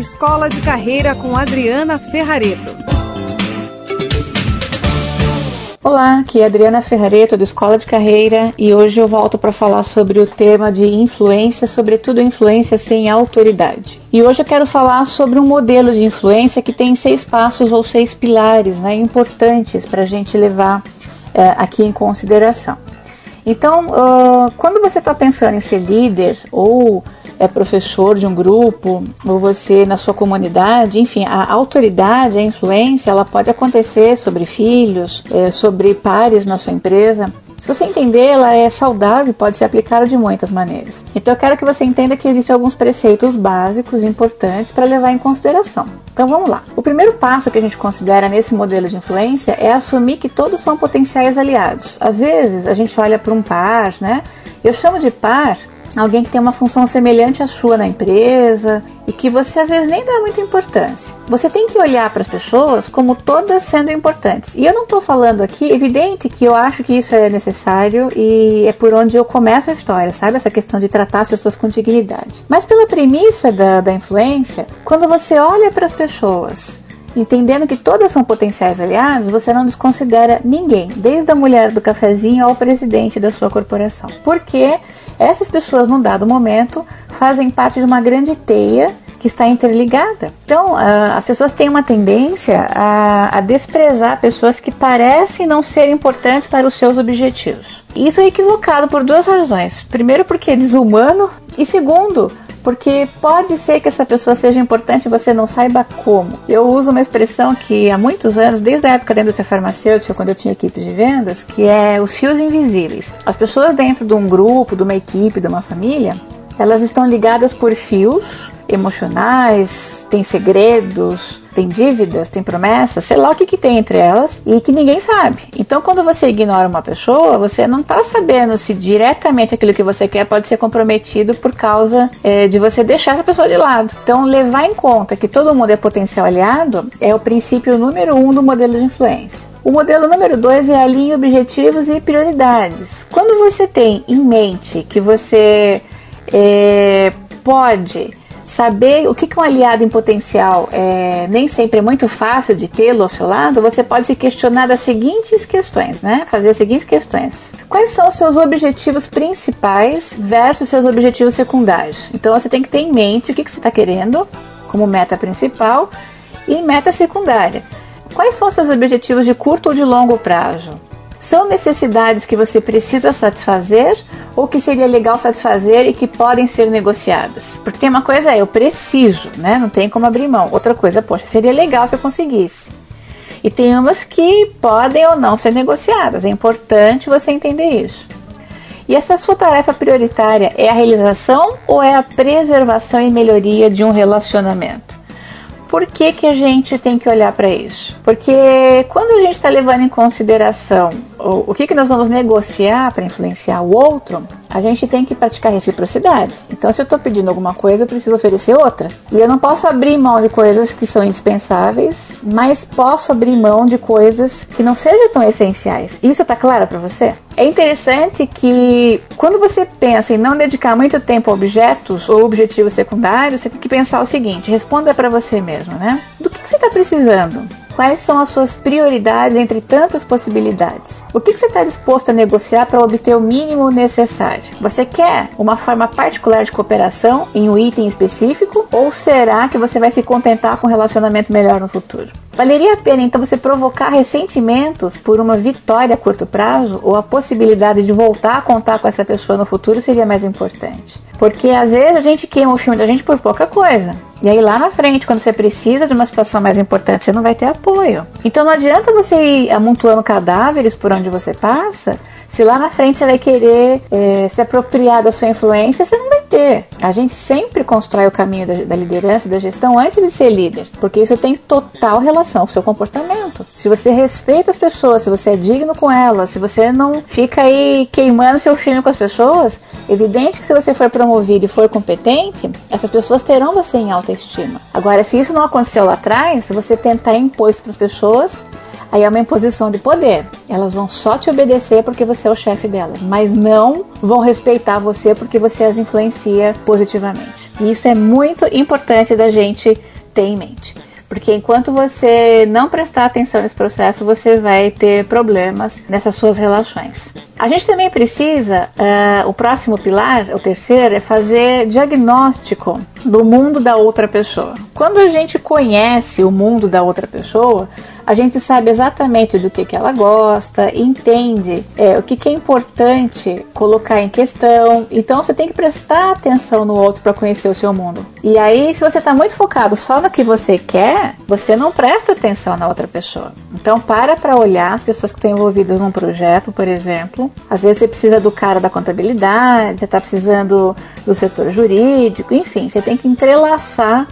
Escola de Carreira com Adriana Ferrareto. Olá, aqui é Adriana Ferrareto do Escola de Carreira e hoje eu volto para falar sobre o tema de influência, sobretudo influência sem autoridade. E hoje eu quero falar sobre um modelo de influência que tem seis passos ou seis pilares né, importantes para a gente levar é, aqui em consideração. Então, uh, quando você está pensando em ser líder ou é professor de um grupo, ou você na sua comunidade, enfim, a autoridade, a influência, ela pode acontecer sobre filhos, é, sobre pares na sua empresa. Se você entender, ela é saudável e pode ser aplicada de muitas maneiras. Então eu quero que você entenda que existem alguns preceitos básicos importantes para levar em consideração. Então vamos lá. O primeiro passo que a gente considera nesse modelo de influência é assumir que todos são potenciais aliados. Às vezes a gente olha para um par, né? Eu chamo de par alguém que tem uma função semelhante à sua na empresa e que você às vezes nem dá muita importância. Você tem que olhar para as pessoas como todas sendo importantes. E eu não estou falando aqui, evidente que eu acho que isso é necessário e é por onde eu começo a história, sabe? Essa questão de tratar as pessoas com dignidade. Mas pela premissa da, da influência, quando você olha para as pessoas Entendendo que todas são potenciais aliados, você não desconsidera ninguém, desde a mulher do cafezinho ao presidente da sua corporação. Porque essas pessoas, num dado momento, fazem parte de uma grande teia que está interligada. Então, uh, as pessoas têm uma tendência a, a, desprezar pessoas que parecem não ser importantes para os seus objetivos. Isso é equivocado por duas razões. Primeiro, porque é desumano, e segundo, porque pode ser que essa pessoa seja importante e você não saiba como. Eu uso uma expressão que há muitos anos, desde a época da indústria farmacêutica, quando eu tinha equipe de vendas, que é os fios invisíveis. As pessoas dentro de um grupo, de uma equipe, de uma família, elas estão ligadas por fios emocionais, tem segredos, tem dívidas, tem promessas, sei lá o que, que tem entre elas e que ninguém sabe. Então, quando você ignora uma pessoa, você não está sabendo se diretamente aquilo que você quer pode ser comprometido por causa é, de você deixar essa pessoa de lado. Então, levar em conta que todo mundo é potencial aliado é o princípio número um do modelo de influência. O modelo número dois é alinhar objetivos e prioridades. Quando você tem em mente que você é, pode saber o que, um aliado em potencial é, nem sempre é muito fácil de tê-lo ao seu lado, você pode se questionar das seguintes questões, né? Fazer as seguintes questões. Quais são os seus objetivos principais versus seus objetivos secundários? Então você tem que ter em mente o que, que você está querendo como meta principal e meta secundária. Quais são os seus objetivos de curto ou de longo prazo? São necessidades que você precisa satisfazer ou que seria legal satisfazer e que podem ser negociadas? Porque tem uma coisa é eu preciso, né? Não tem como abrir mão. Outra coisa, poxa, seria legal se eu conseguisse. E tem umas que podem ou não ser negociadas. É importante você entender isso. E essa sua tarefa prioritária é a realização ou é a preservação e melhoria de um relacionamento? Por que, que a gente tem que olhar para isso? Porque quando a gente está levando em consideração o, o que, que nós vamos negociar para influenciar o outro, a gente tem que praticar reciprocidade. Então, se eu estou pedindo alguma coisa, eu preciso oferecer outra. E eu não posso abrir mão de coisas que são indispensáveis, mas posso abrir mão de coisas que não sejam tão essenciais. Isso está claro para você? É interessante que quando você pensa em não dedicar muito tempo a objetos ou objetivos secundários, você tem que pensar o seguinte: responda para você mesmo, né? Do que, que você está precisando? Quais são as suas prioridades entre tantas possibilidades? O que, você está disposto a negociar para obter o mínimo necessário? Você quer uma forma particular de cooperação em um item específico? Ou será que você vai se contentar com um relacionamento melhor no futuro? Valeria a pena então você provocar ressentimentos por uma vitória a curto prazo ou a possibilidade de voltar a contar com essa pessoa no futuro seria mais importante? Porque às vezes a gente queima o filme da gente por pouca coisa. E aí lá na frente, quando você precisa de uma situação mais importante, você não vai ter apoio. Então não adianta você ir amontoando cadáveres por onde você passa, se lá na frente você vai querer é, se apropriar da sua influência, você não vai ter. A gente sempre constrói o caminho da, da liderança, da gestão, antes de ser líder, porque isso tem total relação com o seu comportamento. Se você respeita as pessoas, se você é digno com elas, se você não fica aí queimando seu filho com as pessoas, evidente que se você for promovido e for competente, essas pessoas terão você em autoestima. Agora, se isso não aconteceu lá atrás, você tentar impor isso para as pessoas, aí é uma imposição de poder. Elas vão só te obedecer porque você é o chefe delas, mas não vão respeitar você porque você as influencia positivamente. E isso é muito importante da gente ter em mente. Porque enquanto você não prestar atenção nesse processo, você vai ter problemas nessas suas relações. A gente também precisa, uh, o próximo pilar, o terceiro, é fazer diagnóstico do mundo da outra pessoa. Quando a gente conhece o mundo da outra pessoa, a gente sabe exatamente do que, que ela gosta, entende é, o que, que é importante colocar em questão. Então você tem que prestar atenção no outro para conhecer o seu mundo. E aí, se você está muito focado só no que você quer, você não presta atenção na outra pessoa. Então para para olhar as pessoas que estão envolvidas num projeto, por exemplo. Às vezes você precisa do cara da contabilidade, você está precisando do setor jurídico, enfim, você tem que entrelaçar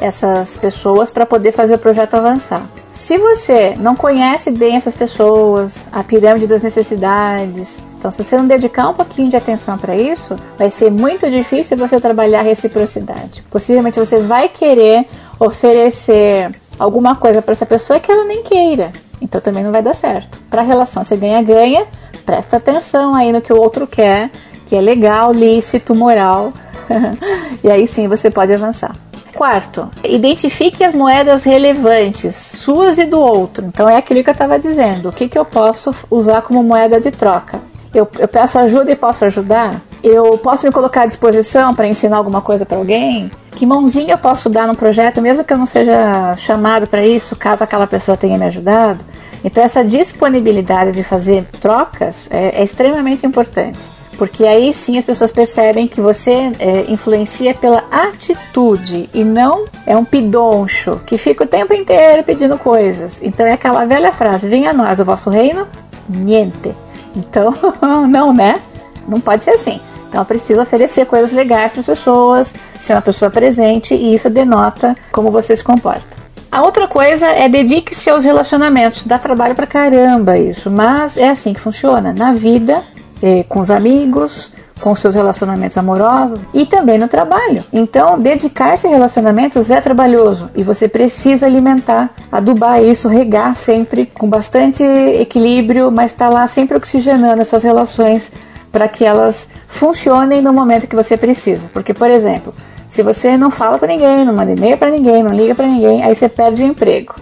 essas pessoas para poder fazer o projeto avançar. Se você não conhece bem essas pessoas, a pirâmide das necessidades, então se você não dedicar um pouquinho de atenção para isso, vai ser muito difícil você trabalhar reciprocidade. Possivelmente você vai querer oferecer alguma coisa para essa pessoa que ela nem queira. Então também não vai dar certo. Para a relação você ganha-ganha, presta atenção aí no que o outro quer, que é legal, lícito, moral. e aí sim você pode avançar. Quarto, identifique as moedas relevantes, suas e do outro. Então é aquilo que eu estava dizendo. O que, que eu posso usar como moeda de troca? Eu, eu peço ajuda e posso ajudar? Eu posso me colocar à disposição para ensinar alguma coisa para alguém? Que mãozinha eu posso dar num projeto, mesmo que eu não seja chamado para isso, caso aquela pessoa tenha me ajudado? Então, essa disponibilidade de fazer trocas é, é extremamente importante porque aí sim as pessoas percebem que você é, influencia pela atitude e não é um pidoncho que fica o tempo inteiro pedindo coisas. Então é aquela velha frase: venha a nós o vosso reino, niente. Então, não, né? Não pode ser assim. Então precisa oferecer coisas legais para as pessoas, ser uma pessoa presente e isso denota como você se comporta. A outra coisa é dedique-se aos relacionamentos. Dá trabalho pra caramba isso, mas é assim que funciona. Na vida, é, com os amigos, com seus relacionamentos amorosos e também no trabalho. Então, dedicar-se a relacionamentos é trabalhoso e você precisa alimentar, adubar isso, regar sempre com bastante equilíbrio, mas estar tá lá sempre oxigenando essas relações para que elas funcionem no momento que você precisa. Porque, por exemplo, se você não fala para ninguém, não manda e-mail para ninguém, não liga para ninguém, aí você perde o emprego.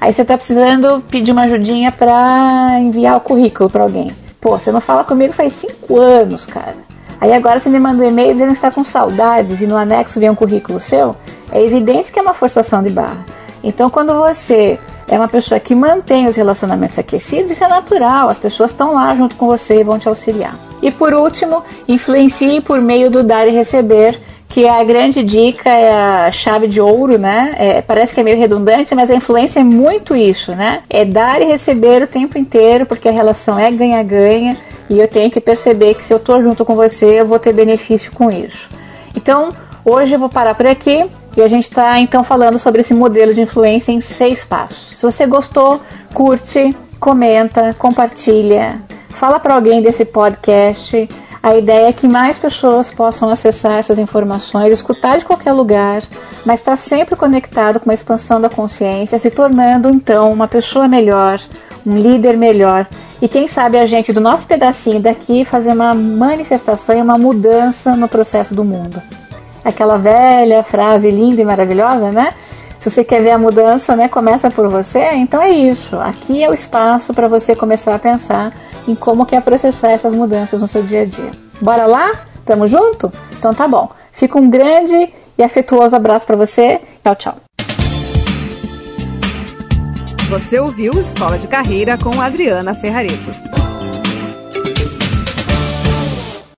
Aí você está precisando pedir uma ajudinha para enviar o currículo para alguém. Pô, você não fala comigo faz cinco anos, cara. Aí agora você me manda um e-mail dizendo que está com saudades e no anexo vem um currículo seu. É evidente que é uma forçação de barra. Então, quando você é uma pessoa que mantém os relacionamentos aquecidos, isso é natural. As pessoas estão lá junto com você e vão te auxiliar. E por último, influencie por meio do dar e receber que é a grande dica, é a chave de ouro, né? É, parece que é meio redundante, mas a influência é muito isso, né? É dar e receber o tempo inteiro, porque a relação é ganha-ganha e eu tenho que perceber que se eu estou junto com você, eu vou ter benefício com isso. Então, hoje eu vou parar por aqui e a gente está então falando sobre esse modelo de influência em seis passos. Se você gostou, curte, comenta, compartilha, fala para alguém desse podcast a ideia é que mais pessoas possam acessar essas informações, escutar de qualquer lugar, mas estar sempre conectado com a expansão da consciência, se tornando então uma pessoa melhor, um líder melhor. E quem sabe a gente, do nosso pedacinho daqui, fazer uma manifestação e uma mudança no processo do mundo. Aquela velha frase linda e maravilhosa, né? Se você quer ver a mudança, né, começa por você. Então é isso. Aqui é o espaço para você começar a pensar em como quer processar essas mudanças no seu dia a dia. Bora lá? Tamo junto? Então tá bom. Fica um grande e afetuoso abraço para você. Tchau, tchau. Você ouviu Escola de Carreira com Adriana Ferrareto.